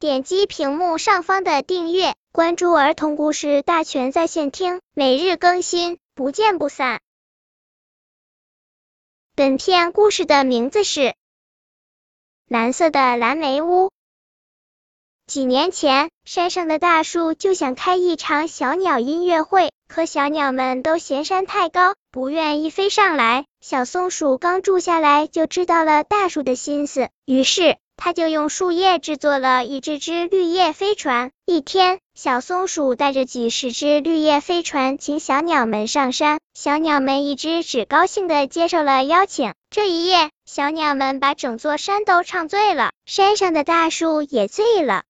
点击屏幕上方的订阅，关注儿童故事大全在线听，每日更新，不见不散。本片故事的名字是《蓝色的蓝莓屋》。几年前，山上的大树就想开一场小鸟音乐会，可小鸟们都嫌山太高，不愿意飞上来。小松鼠刚住下来，就知道了大树的心思，于是它就用树叶制作了一只只绿叶飞船。一天，小松鼠带着几十只绿叶飞船，请小鸟们上山。小鸟们一只只高兴的接受了邀请。这一夜，小鸟们把整座山都唱醉了，山上的大树也醉了。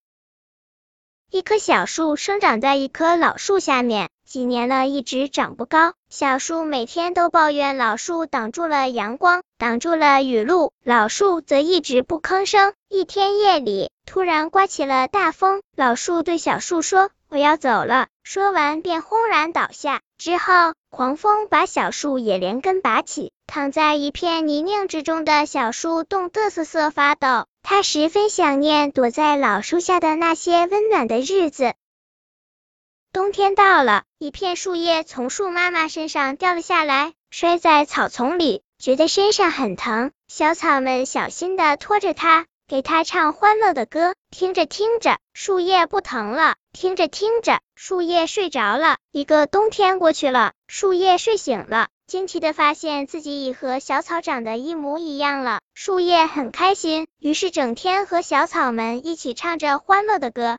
一棵小树生长在一棵老树下面，几年了一直长不高。小树每天都抱怨老树挡住了阳光，挡住了雨露，老树则一直不吭声。一天夜里，突然刮起了大风，老树对小树说：“我要走了。”说完便轰然倒下。之后，狂风把小树也连根拔起，躺在一片泥泞之中的小树冻得瑟瑟发抖。他十分想念躲在老树下的那些温暖的日子。冬天到了，一片树叶从树妈妈身上掉了下来，摔在草丛里，觉得身上很疼。小草们小心的拖着它，给它唱欢乐的歌。听着听着，树叶不疼了；听着听着，树叶睡着了。一个冬天过去了，树叶睡醒了。惊奇的发现自己已和小草长得一模一样了，树叶很开心，于是整天和小草们一起唱着欢乐的歌。